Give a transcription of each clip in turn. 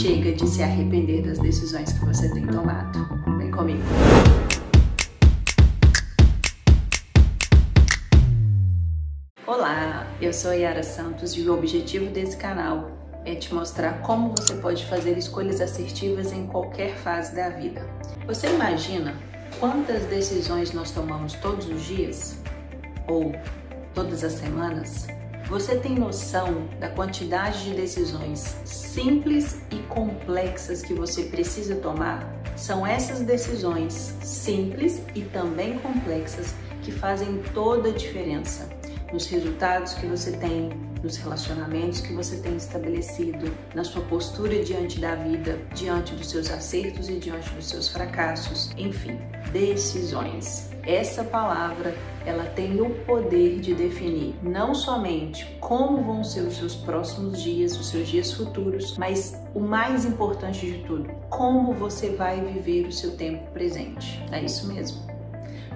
Chega de se arrepender das decisões que você tem tomado. Vem comigo. Olá, eu sou Yara Santos e o objetivo desse canal é te mostrar como você pode fazer escolhas assertivas em qualquer fase da vida. Você imagina quantas decisões nós tomamos todos os dias? Ou todas as semanas? Você tem noção da quantidade de decisões simples e complexas que você precisa tomar? São essas decisões simples e também complexas que fazem toda a diferença nos resultados que você tem, nos relacionamentos que você tem estabelecido, na sua postura diante da vida, diante dos seus acertos e diante dos seus fracassos, enfim, decisões. Essa palavra, ela tem o poder de definir não somente como vão ser os seus próximos dias, os seus dias futuros, mas o mais importante de tudo, como você vai viver o seu tempo presente. É isso mesmo.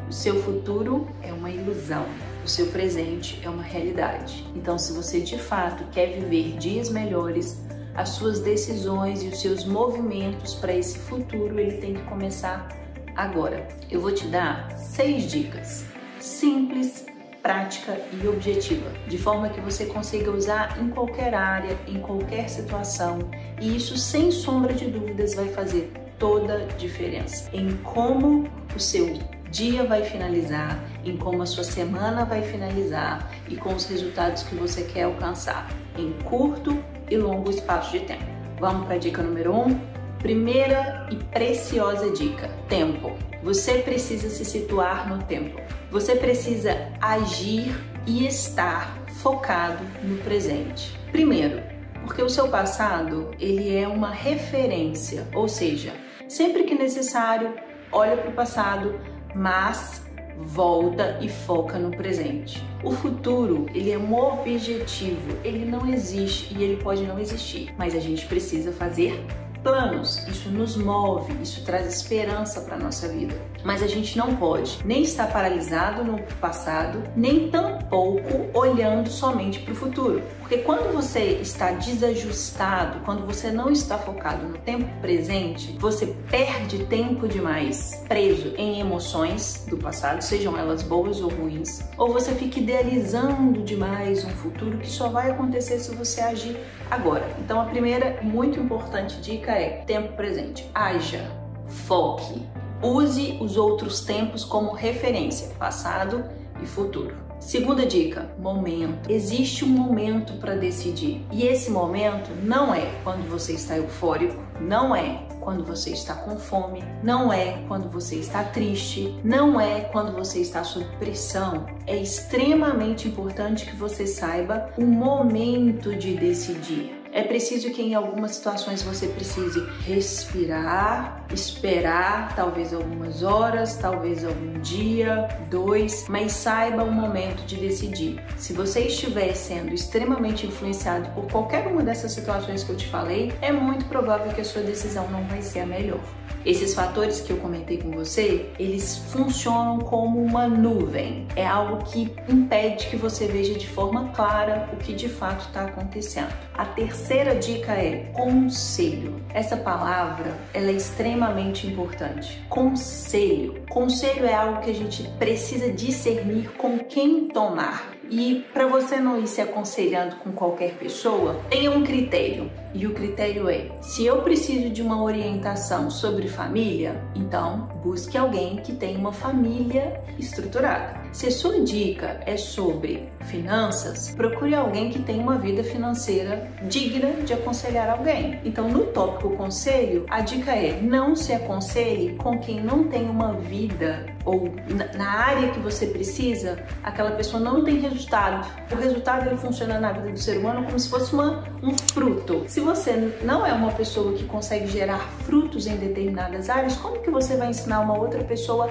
O seu futuro é uma ilusão o seu presente é uma realidade. Então, se você de fato quer viver dias melhores, as suas decisões e os seus movimentos para esse futuro, ele tem que começar agora. Eu vou te dar seis dicas simples, prática e objetiva, de forma que você consiga usar em qualquer área, em qualquer situação, e isso sem sombra de dúvidas vai fazer toda a diferença em como o seu dia vai finalizar, em como a sua semana vai finalizar e com os resultados que você quer alcançar em curto e longo espaço de tempo. Vamos para a dica número 1? Um? Primeira e preciosa dica: tempo. Você precisa se situar no tempo. Você precisa agir e estar focado no presente. Primeiro, porque o seu passado, ele é uma referência, ou seja, sempre que necessário, olha para o passado, mas volta e foca no presente. O futuro, ele é um objetivo, ele não existe e ele pode não existir, mas a gente precisa fazer planos, isso nos move, isso traz esperança para nossa vida. Mas a gente não pode nem estar paralisado no passado, nem tampouco olhando somente para o futuro. Porque quando você está desajustado, quando você não está focado no tempo presente, você perde tempo demais preso em emoções do passado, sejam elas boas ou ruins, ou você fica idealizando demais um futuro que só vai acontecer se você agir agora. Então a primeira muito importante dica é tempo presente. Haja, foque, use os outros tempos como referência, passado e futuro. Segunda dica, momento. Existe um momento para decidir. E esse momento não é quando você está eufórico, não é quando você está com fome, não é quando você está triste, não é quando você está sob pressão. É extremamente importante que você saiba o momento de decidir. É preciso que em algumas situações você precise respirar, esperar, talvez algumas horas, talvez algum dia, dois, mas saiba o momento de decidir. Se você estiver sendo extremamente influenciado por qualquer uma dessas situações que eu te falei, é muito provável que a sua decisão não vai ser a melhor. Esses fatores que eu comentei com você, eles funcionam como uma nuvem. É algo que impede que você veja de forma clara o que de fato está acontecendo. A terceira dica é conselho. Essa palavra ela é extremamente importante. Conselho. Conselho é algo que a gente precisa discernir com quem tomar. E para você não ir se aconselhando com qualquer pessoa, tenha um critério. E o critério é: se eu preciso de uma orientação sobre família, então busque alguém que tenha uma família estruturada. Se sua dica é sobre finanças, procure alguém que tenha uma vida financeira digna de aconselhar alguém. Então, no tópico conselho, a dica é: não se aconselhe com quem não tem uma vida ou na área que você precisa, aquela pessoa não tem resultado. O resultado ele funciona na vida do ser humano como se fosse uma, um fruto. Se você não é uma pessoa que consegue gerar frutos em determinadas áreas, como que você vai ensinar uma outra pessoa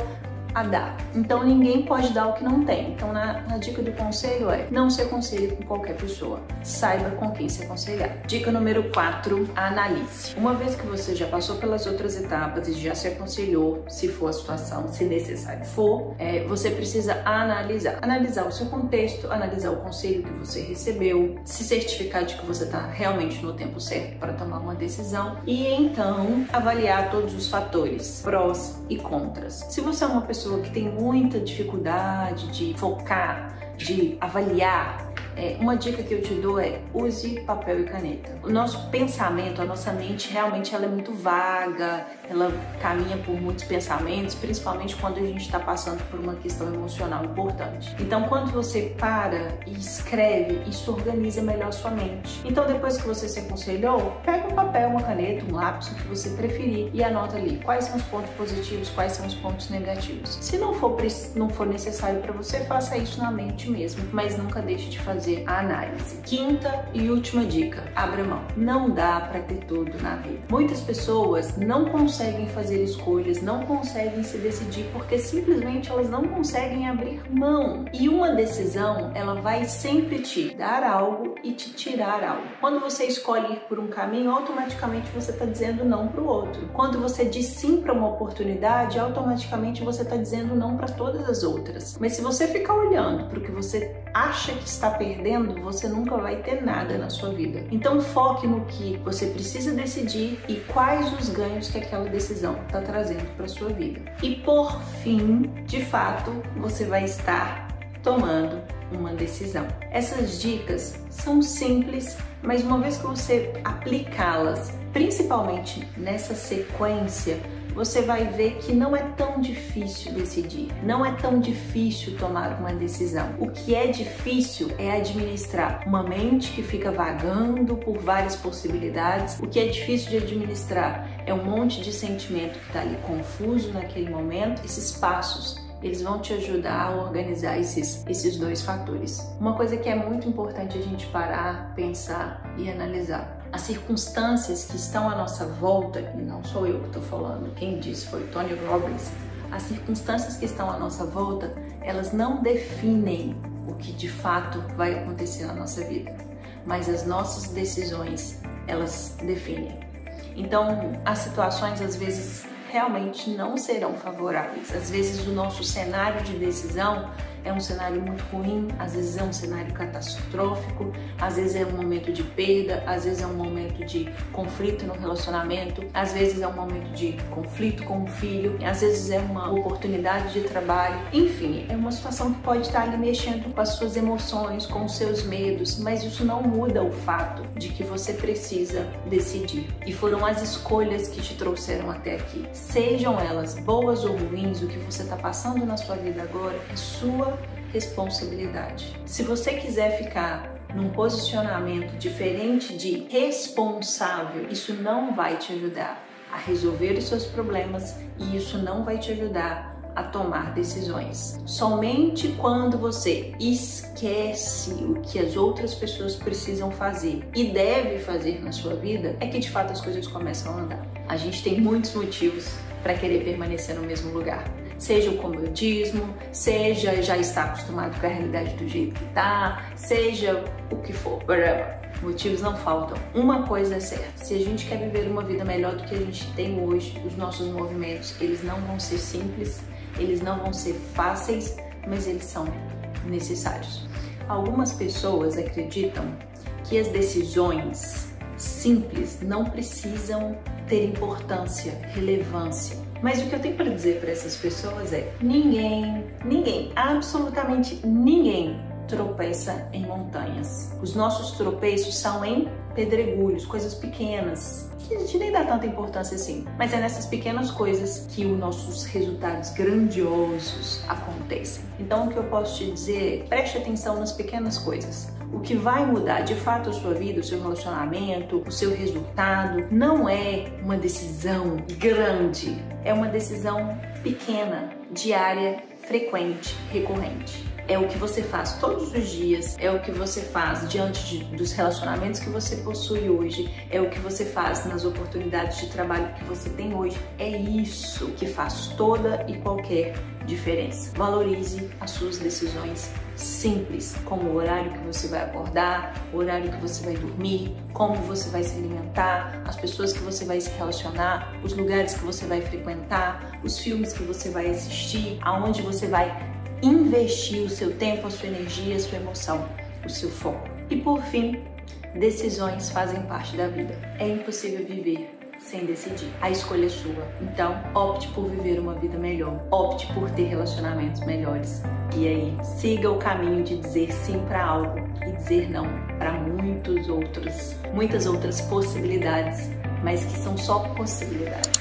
a dar. Então ninguém pode dar o que não tem. Então na, na dica do conselho é não se aconselhe com qualquer pessoa. Saiba com quem se aconselhar. Dica número 4, analise. Uma vez que você já passou pelas outras etapas e já se aconselhou, se for a situação, se necessário for, é, você precisa analisar. Analisar o seu contexto, analisar o conselho que você recebeu, se certificar de que você está realmente no tempo certo para tomar uma decisão e então avaliar todos os fatores, prós e contras. Se você é uma pessoa que tem muita dificuldade de focar, de avaliar é, uma dica que eu te dou é use papel e caneta. O nosso pensamento, a nossa mente realmente ela é muito vaga, ela caminha por muitos pensamentos, principalmente quando a gente está passando por uma questão emocional importante. Então, quando você para e escreve, isso organiza melhor sua mente. Então, depois que você se aconselhou, pega um papel, uma caneta, um lápis, o que você preferir e anota ali quais são os pontos positivos, quais são os pontos negativos. Se não for, não for necessário para você, faça isso na mente mesmo, mas nunca deixe de fazer fazer a análise. Quinta e última dica: abra mão. Não dá para ter tudo na vida. Muitas pessoas não conseguem fazer escolhas, não conseguem se decidir porque simplesmente elas não conseguem abrir mão. E uma decisão, ela vai sempre te dar algo e te tirar algo. Quando você escolhe ir por um caminho, automaticamente você está dizendo não para o outro. Quando você diz sim para uma oportunidade, automaticamente você está dizendo não para todas as outras. Mas se você ficar olhando para o que você acha que está perdendo, perdendo, você nunca vai ter nada na sua vida. Então foque no que você precisa decidir e quais os ganhos que aquela decisão está trazendo para sua vida. E por fim, de fato, você vai estar tomando uma decisão. Essas dicas são simples, mas uma vez que você aplicá-las, principalmente nessa sequência, você vai ver que não é tão difícil decidir, não é tão difícil tomar uma decisão. O que é difícil é administrar uma mente que fica vagando por várias possibilidades. O que é difícil de administrar é um monte de sentimento que está ali confuso naquele momento. Esses passos eles vão te ajudar a organizar esses, esses dois fatores. Uma coisa que é muito importante a gente parar, pensar e analisar as circunstâncias que estão à nossa volta, e não sou eu que estou falando, quem disse foi Tony Robbins, as circunstâncias que estão à nossa volta, elas não definem o que de fato vai acontecer na nossa vida, mas as nossas decisões, elas definem. Então, as situações às vezes realmente não serão favoráveis. Às vezes o nosso cenário de decisão é um cenário muito ruim, às vezes é um cenário catastrófico, às vezes é um momento de perda, às vezes é um momento de conflito no relacionamento, às vezes é um momento de conflito com o filho, às vezes é uma oportunidade de trabalho, enfim, é uma situação que pode estar ali mexendo com as suas emoções, com os seus medos, mas isso não muda o fato de que você precisa decidir. E foram as escolhas que te trouxeram até aqui. Sejam elas boas ou ruins, o que você está passando na sua vida agora é sua responsabilidade. Se você quiser ficar num posicionamento diferente de responsável, isso não vai te ajudar a resolver os seus problemas e isso não vai te ajudar a tomar decisões. Somente quando você esquece o que as outras pessoas precisam fazer e deve fazer na sua vida é que de fato as coisas começam a andar. A gente tem muitos motivos para querer permanecer no mesmo lugar seja o comodismo, seja já estar acostumado com a realidade do jeito que tá, seja o que for, whatever. Motivos não faltam. Uma coisa é certa: se a gente quer viver uma vida melhor do que a gente tem hoje, os nossos movimentos eles não vão ser simples, eles não vão ser fáceis, mas eles são necessários. Algumas pessoas acreditam que as decisões simples não precisam ter importância, relevância. Mas o que eu tenho para dizer para essas pessoas é: ninguém, ninguém, absolutamente ninguém tropeça em montanhas. Os nossos tropeços são em pedregulhos, coisas pequenas, que a gente nem dá tanta importância assim. Mas é nessas pequenas coisas que os nossos resultados grandiosos acontecem. Então o que eu posso te dizer é, preste atenção nas pequenas coisas. O que vai mudar de fato a sua vida, o seu relacionamento, o seu resultado, não é uma decisão grande, é uma decisão pequena, diária, frequente, recorrente. é o que você faz todos os dias, é o que você faz diante de, dos relacionamentos que você possui hoje, é o que você faz nas oportunidades de trabalho que você tem hoje. É isso que faz toda e qualquer diferença. Valorize as suas decisões simples, como o horário que você vai acordar, o horário que você vai dormir, como você vai se alimentar, as pessoas que você vai se relacionar, os lugares que você vai frequentar, os filmes que você vai assistir, aonde você vai investir o seu tempo, a sua energia, a sua emoção, o seu foco. E por fim, decisões fazem parte da vida. É impossível viver sem decidir. A escolha é sua. Então, opte por viver uma vida melhor. Opte por ter relacionamentos melhores. E aí, siga o caminho de dizer sim para algo e dizer não para muitos outros, muitas outras possibilidades, mas que são só possibilidades.